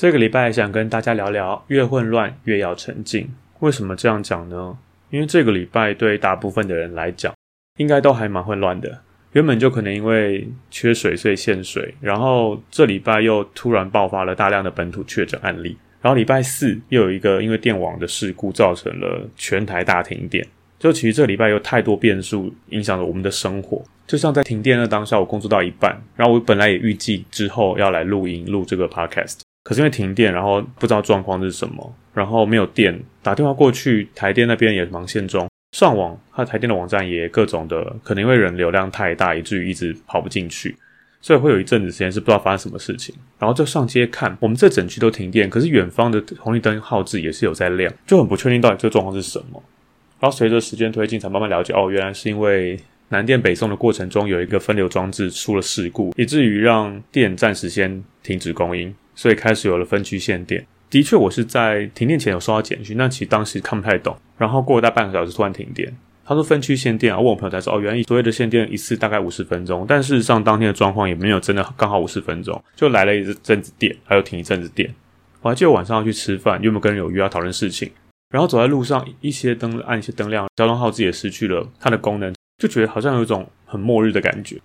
这个礼拜想跟大家聊聊，越混乱越要沉静。为什么这样讲呢？因为这个礼拜对大部分的人来讲，应该都还蛮混乱的。原本就可能因为缺水所以限水，然后这礼拜又突然爆发了大量的本土确诊案例，然后礼拜四又有一个因为电网的事故造成了全台大停电。就其实这礼拜有太多变数影响了我们的生活。就像在停电的当下，我工作到一半，然后我本来也预计之后要来录音录这个 podcast。可是因为停电，然后不知道状况是什么，然后没有电，打电话过去，台电那边也忙线中，上网，它台电的网站也各种的，可能因为人流量太大，以至于一直跑不进去，所以会有一阵子时间是不知道发生什么事情，然后就上街看，我们这整区都停电，可是远方的红绿灯号志也是有在亮，就很不确定到底这个状况是什么，然后随着时间推进，才慢慢了解，哦，原来是因为南电北送的过程中有一个分流装置出了事故，以至于让电暂时先停止供应。所以开始有了分区限电。的确，我是在停电前有收到简讯，但其实当时看不太懂。然后过了大半个小时，突然停电。他说分区限电啊，问我朋友才说哦，原来所谓的限电一次大概五十分钟。但事实上，当天的状况也没有真的刚好五十分钟，就来了一阵子电，还有停一阵子电。我还记得晚上要去吃饭，有没有跟人有约要讨论事情？然后走在路上，一些灯暗，一些灯亮，交通号志也失去了它的功能，就觉得好像有一种很末日的感觉。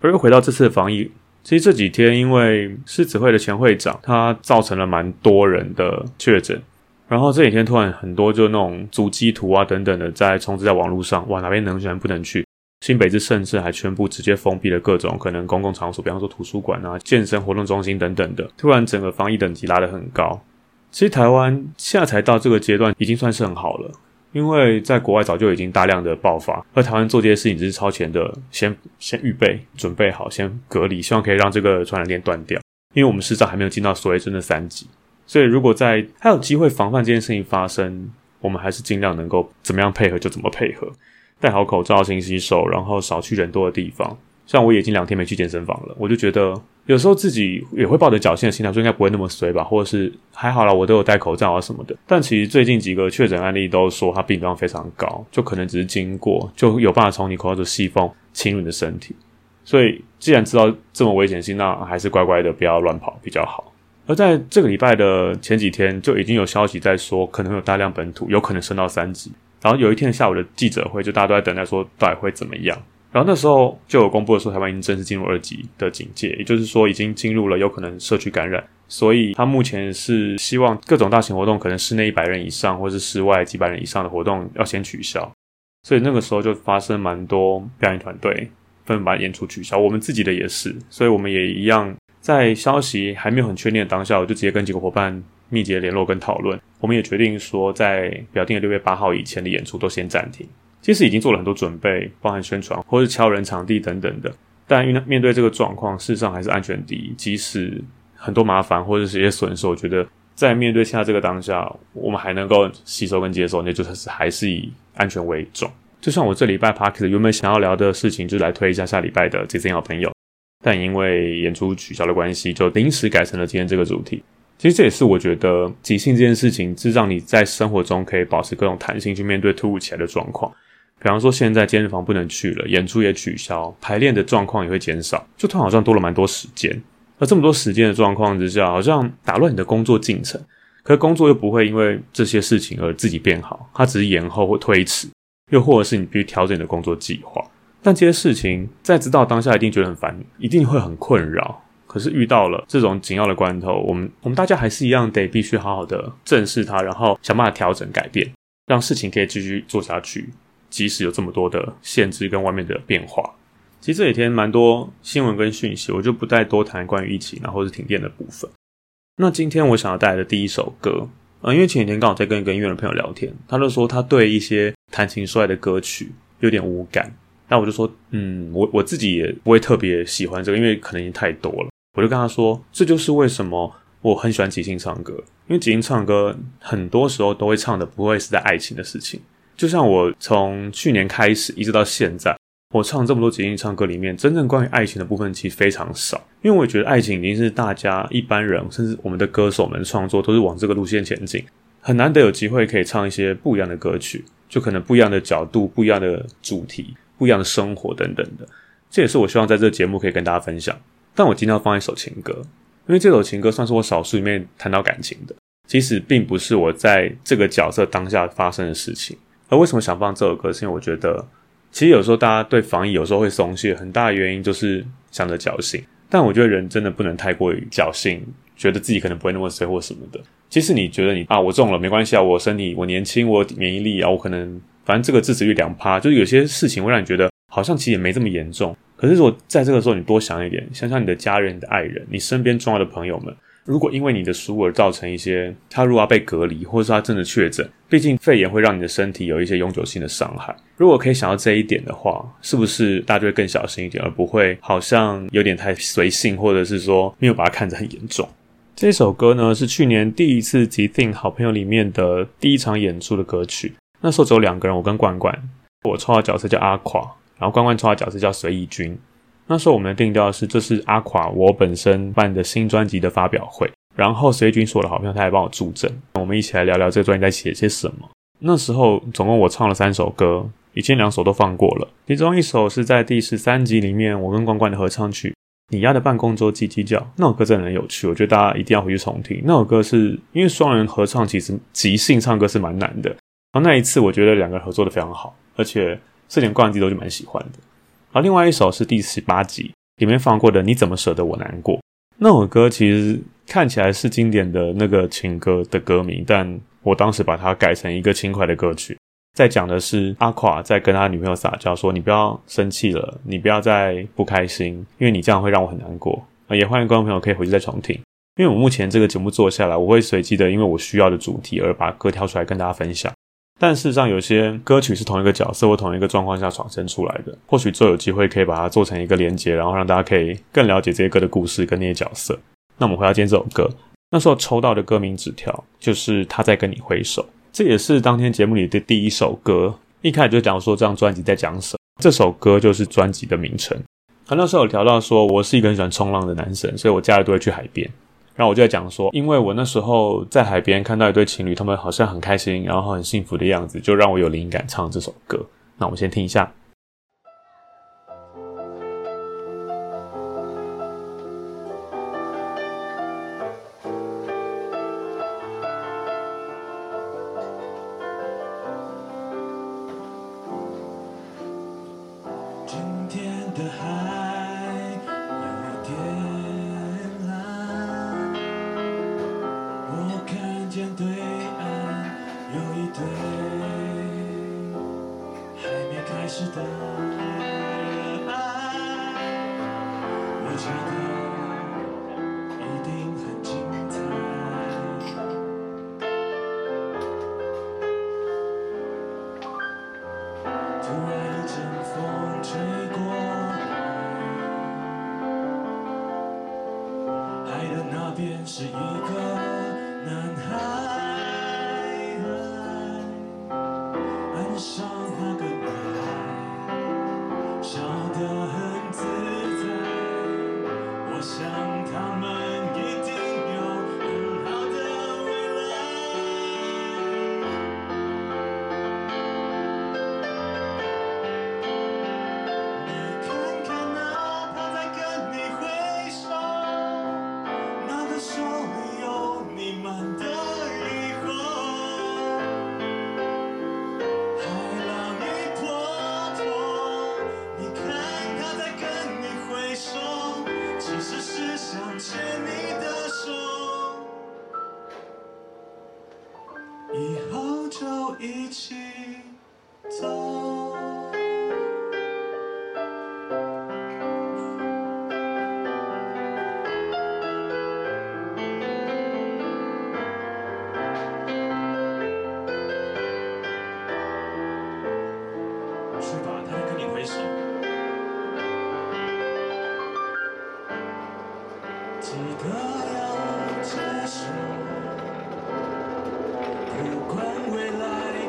而又回到这次的防疫。其实这几天，因为狮子会的前会长，他造成了蛮多人的确诊，然后这几天突然很多就那种足迹图啊等等的在充斥在网络上，哇，哪边能去，不能去？新北市甚至还宣布直接封闭了各种可能公共场所，比方说图书馆啊、健身活动中心等等的，突然整个防疫等级拉得很高。其实台湾现在才到这个阶段，已经算是很好了。因为在国外早就已经大量的爆发，而台湾做这些事情只是超前的，先先预备准备好，先隔离，希望可以让这个传染链断掉。因为我们实在还没有进到所谓真的三级，所以如果在还有机会防范这件事情发生，我们还是尽量能够怎么样配合就怎么配合，戴好口罩、勤洗手，然后少去人多的地方。像我已经两天没去健身房了，我就觉得有时候自己也会抱着侥幸的心态说应该不会那么衰吧，或者是还好啦，我都有戴口罩啊什么的。但其实最近几个确诊案例都说它病状非常高，就可能只是经过就有办法从你口罩的细缝侵入你的身体。所以既然知道这么危险性，那还是乖乖的不要乱跑比较好。而在这个礼拜的前几天就已经有消息在说可能有大量本土，有可能升到三级。然后有一天下午的记者会，就大家都在等待说到底会怎么样。然后那时候就有公布的说，台湾已经正式进入二级的警戒，也就是说已经进入了有可能社区感染，所以他目前是希望各种大型活动，可能室内一百人以上，或是室外几百人以上的活动要先取消。所以那个时候就发生蛮多表演团队纷纷把演出取消，我们自己的也是，所以我们也一样在消息还没有很确定的当下，我就直接跟几个伙伴密集的联络跟讨论，我们也决定说，在表定的六月八号以前的演出都先暂停。其实已经做了很多准备，包含宣传或是敲人场地等等的，但因面对这个状况，事实上还是安全第一。即使很多麻烦或者是一些损失，我觉得在面对现在这个当下，我们还能够吸收跟接受，那就是还是以安全为重。就像我这礼拜 Podcast 原本想要聊的事情，就是来推一下下礼拜的即兴好朋友，但因为演出取消的关系，就临时改成了今天这个主题。其实这也是我觉得即兴这件事情，是让你在生活中可以保持各种弹性去面对突如其来的状况。比方说，现在健身房不能去了，演出也取消，排练的状况也会减少，就突然好像多了蛮多时间。而这么多时间的状况之下，好像打乱你的工作进程，可是工作又不会因为这些事情而自己变好，它只是延后或推迟。又或者是你必须调整你的工作计划，但这些事情在知道当下一定觉得很烦，一定会很困扰。可是遇到了这种紧要的关头，我们我们大家还是一样得必须好好的正视它，然后想办法调整改变，让事情可以继续做下去，即使有这么多的限制跟外面的变化。其实这几天蛮多新闻跟讯息，我就不再多谈关于疫情然后是停电的部分。那今天我想要带来的第一首歌。呃，因为前几天刚好在跟一个音乐的朋友聊天，他就说他对一些谈情说爱的歌曲有点无感。那我就说，嗯，我我自己也不会特别喜欢这个，因为可能已经太多了。我就跟他说，这就是为什么我很喜欢即兴唱歌，因为即兴唱歌很多时候都会唱的不会是在爱情的事情。就像我从去年开始一直到现在。我唱这么多即兴唱歌里面，真正关于爱情的部分其实非常少，因为我觉得爱情已经是大家一般人，甚至我们的歌手们创作都是往这个路线前进，很难得有机会可以唱一些不一样的歌曲，就可能不一样的角度、不一样的主题、不一样的生活等等的。这也是我希望在这个节目可以跟大家分享。但我今天要放一首情歌，因为这首情歌算是我少数里面谈到感情的，其实并不是我在这个角色当下发生的事情。而为什么想放这首歌，是因为我觉得。其实有时候大家对防疫有时候会松懈，很大的原因就是想着侥幸。但我觉得人真的不能太过于侥幸，觉得自己可能不会那么衰或什么的。其实你觉得你啊，我中了没关系啊，我身体我年轻，我免疫力啊，我可能反正这个致死率两趴，就是有些事情会让你觉得好像其实也没这么严重。可是如果在这个时候你多想一点，想想你的家人、你的爱人、你身边重要的朋友们。如果因为你的疏忽而造成一些，他如果要被隔离，或者说他真的确诊，毕竟肺炎会让你的身体有一些永久性的伤害。如果可以想到这一点的话，是不是大家就会更小心一点，而不会好像有点太随性，或者是说没有把它看得很严重？这首歌呢，是去年第一次即兴好朋友里面的第一场演出的歌曲。那时候只有两个人，我跟冠冠，我抽的角色叫阿垮，然后冠冠抽的角色叫随意君。那时候我们的定调是，这是阿垮我本身办的新专辑的发表会，然后随军是我的好朋友，他还帮我助阵，我们一起来聊聊这个专辑在写些什么。那时候总共我唱了三首歌，已经两首都放过了，其中一首是在第十三集里面我跟关关的合唱曲《你压的办公桌叽叽叫》，那首歌真的很有趣，我觉得大家一定要回去重听。那首歌是因为双人合唱，其实即兴唱歌是蛮难的，然后那一次我觉得两个人合作的非常好，而且这点关自己都是蛮喜欢的。而另外一首是第十八集里面放过的《你怎么舍得我难过》那首歌，其实看起来是经典的那个情歌的歌名，但我当时把它改成一个轻快的歌曲，在讲的是阿垮在跟他女朋友撒娇说：“你不要生气了，你不要再不开心，因为你这样会让我很难过。”也欢迎观众朋友可以回去再重听，因为我目前这个节目做下来，我会随机的因为我需要的主题而把歌挑出来跟大家分享。但事实上，有些歌曲是同一个角色或同一个状况下产生出来的。或许最后有机会可以把它做成一个连接，然后让大家可以更了解这些歌的故事跟那些角色。那我们回到今天这首歌，那时候抽到的歌名纸条就是他在跟你挥手，这也是当天节目里的第一首歌。一开始就讲说这张专辑在讲什么，这首歌就是专辑的名称。他那时候有调到说，我是一个很喜欢冲浪的男生，所以我假日都会去海边。然后我就在讲说，因为我那时候在海边看到一对情侣，他们好像很开心，然后很幸福的样子，就让我有灵感唱这首歌。那我们先听一下。去吧，他在跟你挥手。记得要接受，不管未来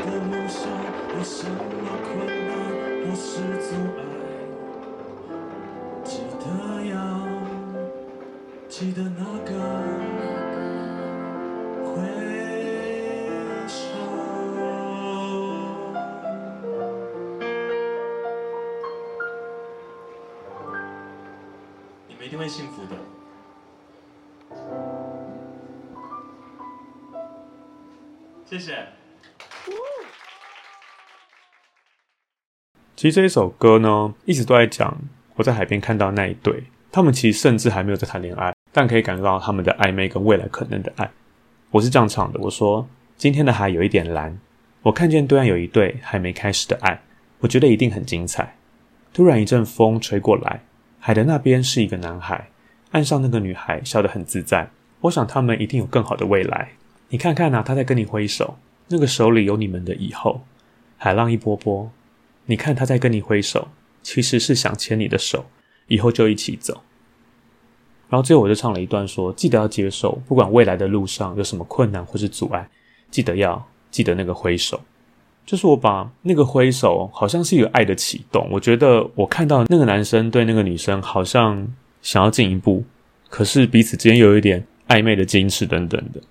的梦想有什么困难或是阻碍，会幸福的。谢谢。其实这一首歌呢，一直都在讲我在海边看到那一对，他们其实甚至还没有在谈恋爱，但可以感受到他们的暧昧跟未来可能的爱。我是这样唱的：我说，今天的海有一点蓝，我看见对岸有一对还没开始的爱，我觉得一定很精彩。突然一阵风吹过来，海的那边是一个男孩，岸上那个女孩笑得很自在。我想他们一定有更好的未来。你看看啊，他在跟你挥手，那个手里有你们的以后。海浪一波波，你看他在跟你挥手，其实是想牵你的手，以后就一起走。然后最后我就唱了一段说，记得要接受，不管未来的路上有什么困难或是阻碍，记得要记得那个挥手。就是我把那个挥手，好像是一个爱的启动。我觉得我看到那个男生对那个女生好像想要进一步，可是彼此之间有一点暧昧的矜持等等的。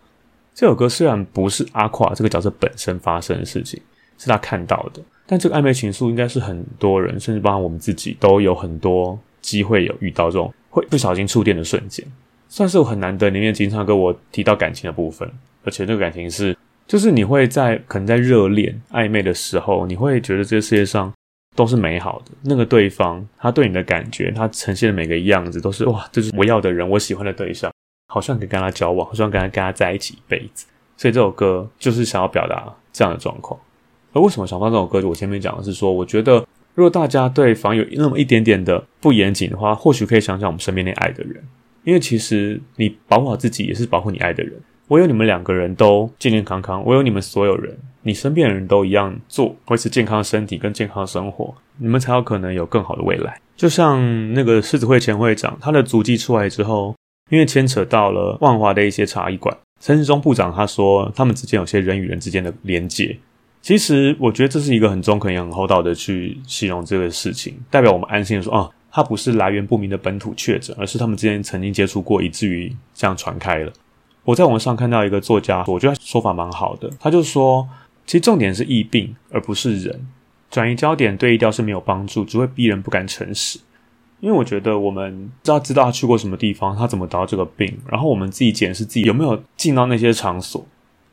这首歌虽然不是阿垮这个角色本身发生的事情，是他看到的，但这个暧昧情愫应该是很多人，甚至包括我们自己，都有很多机会有遇到这种会不小心触电的瞬间，算是我很难得里面经常跟我提到感情的部分，而且那个感情是，就是你会在可能在热恋暧昧的时候，你会觉得这个世界上都是美好的，那个对方他对你的感觉，他呈现的每个样子都是哇，这是我要的人，我喜欢的对象。好像可以跟他交往，好像跟他跟他在一起一辈子，所以这首歌就是想要表达这样的状况。而为什么想放这首歌？就我前面讲的是说，我觉得如果大家对防有那么一点点的不严谨的话，或许可以想想我们身边那爱的人，因为其实你保护好自己，也是保护你爱的人。唯有你们两个人都健健康康，唯有你们所有人，你身边的人都一样做，维持健康的身体跟健康的生活，你们才有可能有更好的未来。就像那个狮子会前会长，他的足迹出来之后。因为牵扯到了万华的一些茶艺馆，陈世忠部长他说他们之间有些人与人之间的连结。其实我觉得这是一个很中肯也很厚道的去形容这个事情，代表我们安心的说啊，他不是来源不明的本土确诊，而是他们之间曾经接触过，以至于这样传开了。我在网上看到一个作家，我觉得说法蛮好的，他就说，其实重点是疫病，而不是人。转移焦点对疫调是没有帮助，只会逼人不敢诚实。因为我觉得我们只要知道他去过什么地方，他怎么得到这个病，然后我们自己检视自己有没有进到那些场所，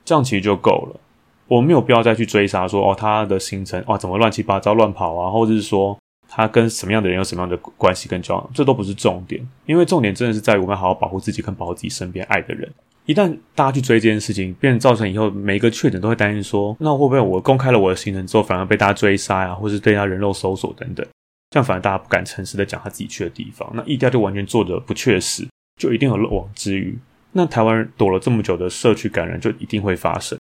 这样其实就够了。我没有必要再去追杀说哦，他的行程哇怎么乱七八糟乱跑啊，或者是说他跟什么样的人有什么样的关系跟交往，这都不是重点。因为重点真的是在于我们好好保护自己，跟保护自己身边爱的人。一旦大家去追这件事情，变成造成以后每一个确诊都会担心说，那会不会我公开了我的行程之后，反而被大家追杀呀，或是对他人肉搜索等等。这样反而大家不敢诚实的讲他自己去的地方，那疫调就完全做的不确实，就一定有漏网之鱼。那台湾人躲了这么久的社区感染就一定会发生。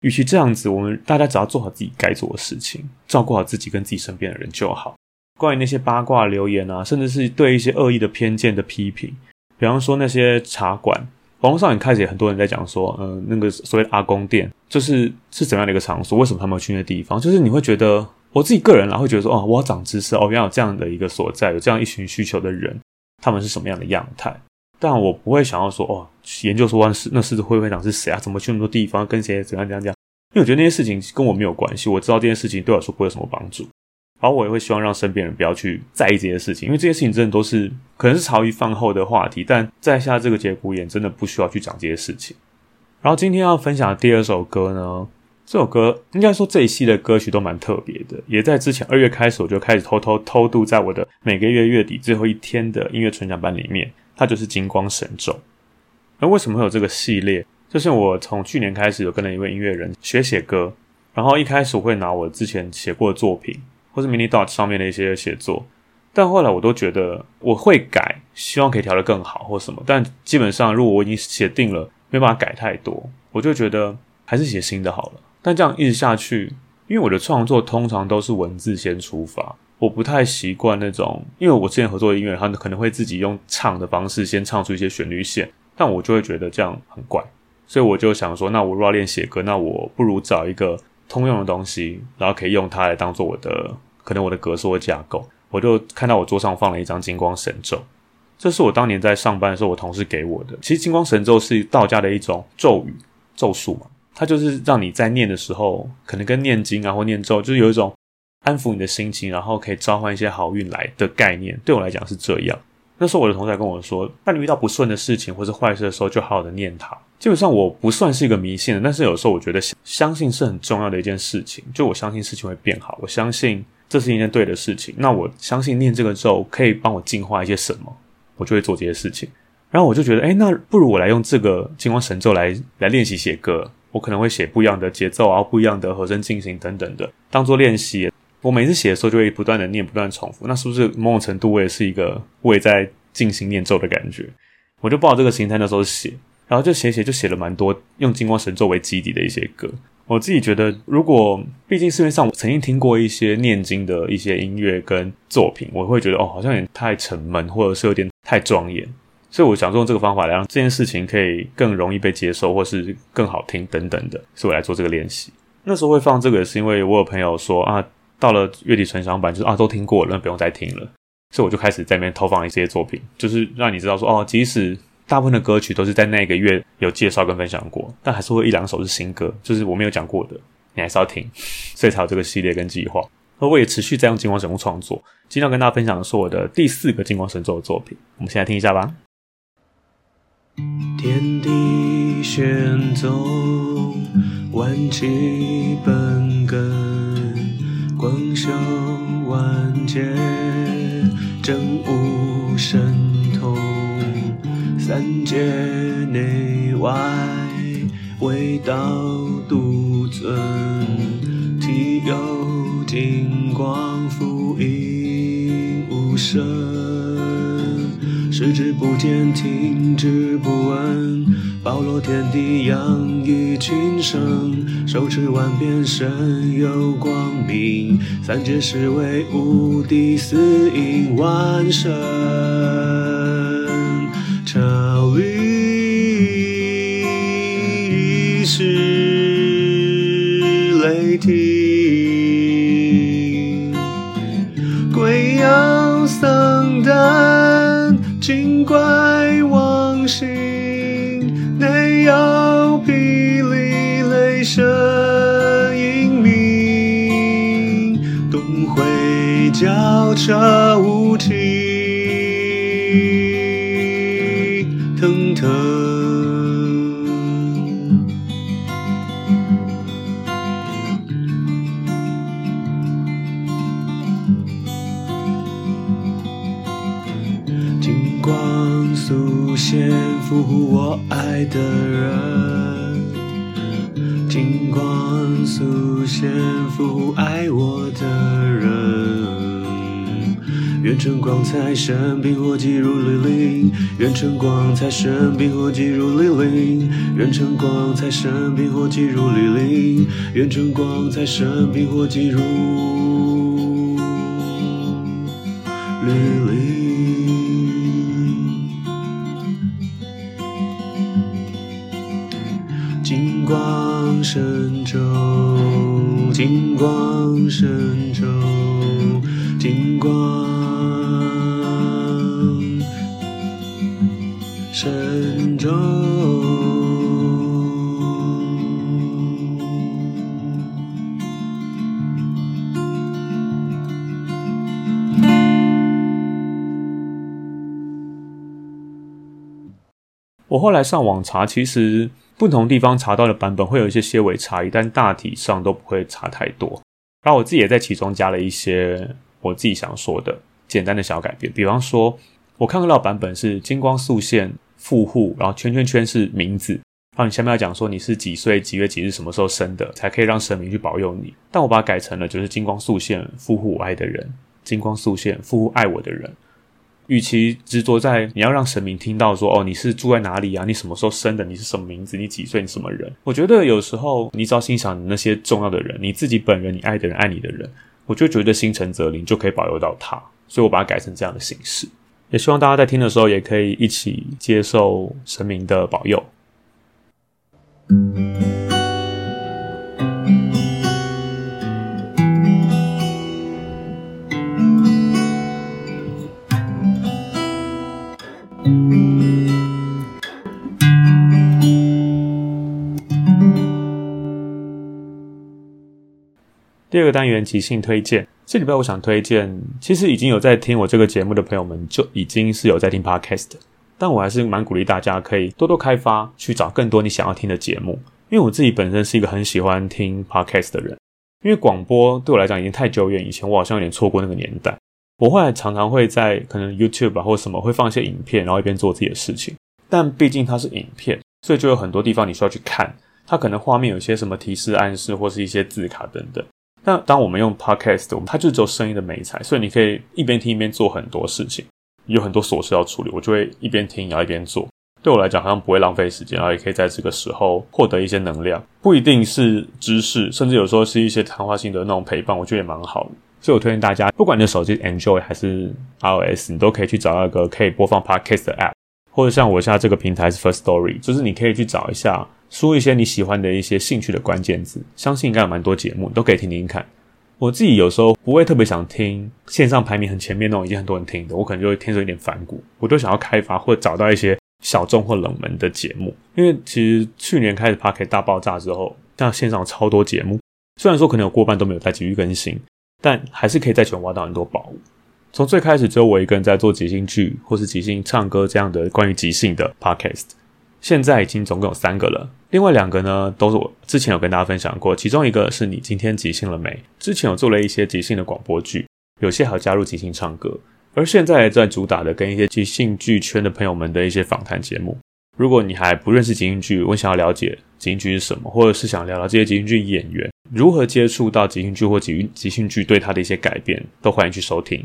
与其这样子，我们大家只要做好自己该做的事情，照顾好自己跟自己身边的人就好。关于那些八卦留言啊，甚至是对一些恶意的偏见的批评，比方说那些茶馆，网络上也开始很多人在讲说，嗯、呃，那个所谓的阿公店，就是是怎样的一个场所？为什么他们要去那个地方？就是你会觉得。我自己个人啦，会觉得说，哦，我要长知识，哦，原来有这样的一个所在，有这样一群需求的人，他们是什么样的样态？但我不会想要说，哦，研究说那狮那狮子会会长是谁啊？怎么去那么多地方？跟谁怎样怎样怎样？因为我觉得那些事情跟我没有关系，我知道这件事情对我来说不会有什么帮助。然后我也会希望让身边人不要去在意这些事情，因为这些事情真的都是可能是茶余饭后的话题，但在下这个节骨眼，真的不需要去讲这些事情。然后今天要分享的第二首歌呢？这首歌应该说这一系列歌曲都蛮特别的，也在之前二月开始我就开始偷偷偷渡在我的每个月月底最后一天的音乐纯享班里面，它就是《金光神咒》。而为什么会有这个系列？就是我从去年开始有跟了一位音乐人学写歌，然后一开始我会拿我之前写过的作品，或是 Mini Dot 上面的一些写作，但后来我都觉得我会改，希望可以调得更好或什么。但基本上，如果我已经写定了，没办法改太多，我就觉得还是写新的好了。但这样一直下去，因为我的创作通常都是文字先出发，我不太习惯那种，因为我之前合作的音乐，他可能会自己用唱的方式先唱出一些旋律线，但我就会觉得这样很怪，所以我就想说，那我如果要练写歌，那我不如找一个。通用的东西，然后可以用它来当做我的可能我的格式或架构。我就看到我桌上放了一张金光神咒，这是我当年在上班的时候我同事给我的。其实金光神咒是道家的一种咒语咒术嘛，它就是让你在念的时候，可能跟念经啊或念咒，就是有一种安抚你的心情，然后可以召唤一些好运来的概念。对我来讲是这样。那时候我的同事还跟我说，当你遇到不顺的事情或是坏事的时候，就好好的念它。基本上我不算是一个迷信的，但是有时候我觉得相信是很重要的一件事情。就我相信事情会变好，我相信这是一件对的事情。那我相信念这个咒可以帮我净化一些什么，我就会做这些事情。然后我就觉得，诶，那不如我来用这个金光神咒来来练习写歌。我可能会写不一样的节奏啊，不一样的和声进行等等的，当做练习。我每次写的时候就会不断的念，不断重复。那是不是某种程度我也是一个我也在进行念咒的感觉？我就抱这个心态那时候写，然后就写写就写了蛮多用金光神咒为基底的一些歌。我自己觉得，如果毕竟市面上我曾经听过一些念经的一些音乐跟作品，我会觉得哦，好像有点太沉闷，或者是有点太庄严。所以我想用这个方法来让这件事情可以更容易被接受，或是更好听等等的，所以我来做这个练习。那时候会放这个，是因为我有朋友说啊。到了月底纯享版，就是啊，都听过了，那不用再听了。所以我就开始在那边投放一些作品，就是让你知道说，哦，即使大部分的歌曲都是在那个月有介绍跟分享过，但还是会一两首是新歌，就是我没有讲过的，你还是要听。所以才有这个系列跟计划。而我也持续在用金光神咒创作。今天要跟大家分享的是我的第四个金光神咒的作品，我们先来听一下吧。天地玄宗，万气本根。光修万界，真无神，三界内外，唯道独尊。体有金光，覆映无声，视之不见，听之不闻，包罗天地，养育群生。手持万变，身有光明，三界是为无敌，四应万神，朝律是雷霆，贵阳僧诞，精怪妄行，内有霹雳雷声。交彻无体的人。金光速现，俘虏爱我的人。愿晨光财神，冰火击如律令。愿晨光财神，冰火击如律令。愿晨光财神，冰火击如律令。愿晨光财神，冰火击如律令。神咒，金光神咒，金光。神咒。我后来上网查，其实不同地方查到的版本会有一些些微差异，但大体上都不会差太多。然后我自己也在其中加了一些我自己想说的简单的小改变，比方说，我看到版本是金光速现。富户，然后圈圈圈是名字，然后你下面要讲说你是几岁几月几日什么时候生的，才可以让神明去保佑你。但我把它改成了就是金光素现，复护我爱的人，金光素现，复护爱我的人。与其执着在你要让神明听到说哦，你是住在哪里啊？你什么时候生的？你是什么名字？你几岁？你什么人？我觉得有时候你只要心想那些重要的人，你自己本人，你爱的人，爱你的人，我就觉得心诚则灵，就可以保佑到他。所以我把它改成这样的形式，也希望大家在听的时候也可以一起接受神明的保佑。第二个单元即兴推荐，这礼拜我想推荐，其实已经有在听我这个节目的朋友们就已经是有在听 Podcast，但我还是蛮鼓励大家可以多多开发，去找更多你想要听的节目。因为我自己本身是一个很喜欢听 Podcast 的人，因为广播对我来讲已经太久远，以前我好像有点错过那个年代。我后来常常会在可能 YouTube 啊或什么会放一些影片，然后一边做自己的事情。但毕竟它是影片，所以就有很多地方你需要去看，它可能画面有些什么提示暗示或是一些字卡等等。那当我们用 podcast，它就只有声音的美材，所以你可以一边听一边做很多事情，有很多琐事要处理，我就会一边听，然后一边做。对我来讲，好像不会浪费时间，然后也可以在这个时候获得一些能量，不一定是知识，甚至有时候是一些谈话性的那种陪伴，我觉得也蛮好。所以我推荐大家，不管你的手机 Android 还是 iOS，你都可以去找到一个可以播放 podcast 的 app，或者像我现在这个平台是 First Story，就是你可以去找一下。输一些你喜欢的一些兴趣的关键字，相信应该有蛮多节目都可以听听看。我自己有时候不会特别想听线上排名很前面那种已经很多人听的，我可能就会天生有点反骨，我都想要开发或找到一些小众或冷门的节目。因为其实去年开始 Podcast 大爆炸之后，像线上超多节目，虽然说可能有过半都没有再继续更新，但还是可以在全挖到很多宝物。从最开始只有我一个人在做即兴剧或是即兴唱歌这样的关于即兴的 Podcast。现在已经总共有三个了，另外两个呢，都是我之前有跟大家分享过。其中一个是你今天即兴了没？之前有做了一些即兴的广播剧，有些还加入即兴唱歌。而现在在主打的跟一些即兴剧圈的朋友们的一些访谈节目。如果你还不认识即兴剧，我想要了解即兴剧是什么，或者是想聊聊这些即兴剧演员如何接触到即兴剧或即即兴剧对他的一些改变，都欢迎去收听。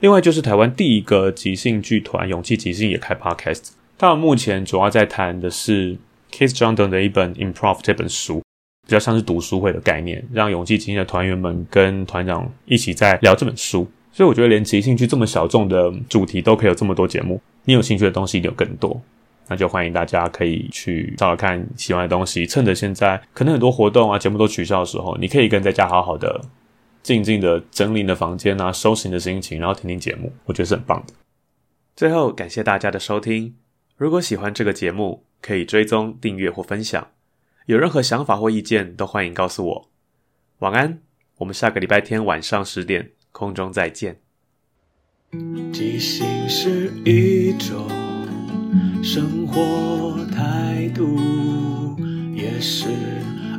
另外就是台湾第一个即兴剧团勇气即兴也开 Podcast。他们目前主要在谈的是 Keith Johnstone 的一本《Improv》这本书，比较像是读书会的概念，让勇气即兴的团员们跟团长一起在聊这本书。所以我觉得连即兴剧这么小众的主题都可以有这么多节目，你有兴趣的东西一定有更多，那就欢迎大家可以去找找看喜欢的东西。趁着现在可能很多活动啊节目都取消的时候，你可以跟在家好好的静静的整理你的房间啊，收拾你的心情，然后听听节目，我觉得是很棒的。最后感谢大家的收听。如果喜欢这个节目，可以追踪、订阅或分享。有任何想法或意见，都欢迎告诉我。晚安，我们下个礼拜天晚上十点空中再见。即兴是一种生活态度，也是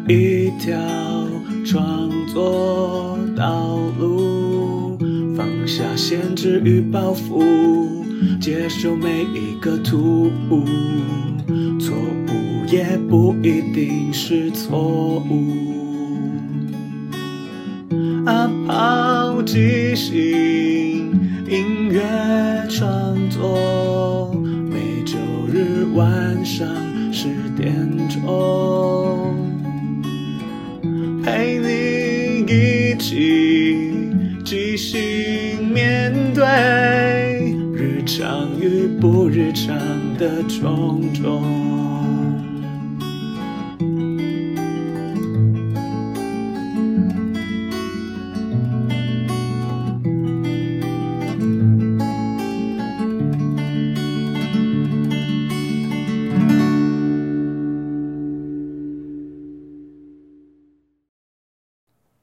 一条创作道路。放下限制与包袱。接受每一个突兀，错误也不一定是错误。阿抛即兴音乐创作，上。的种种。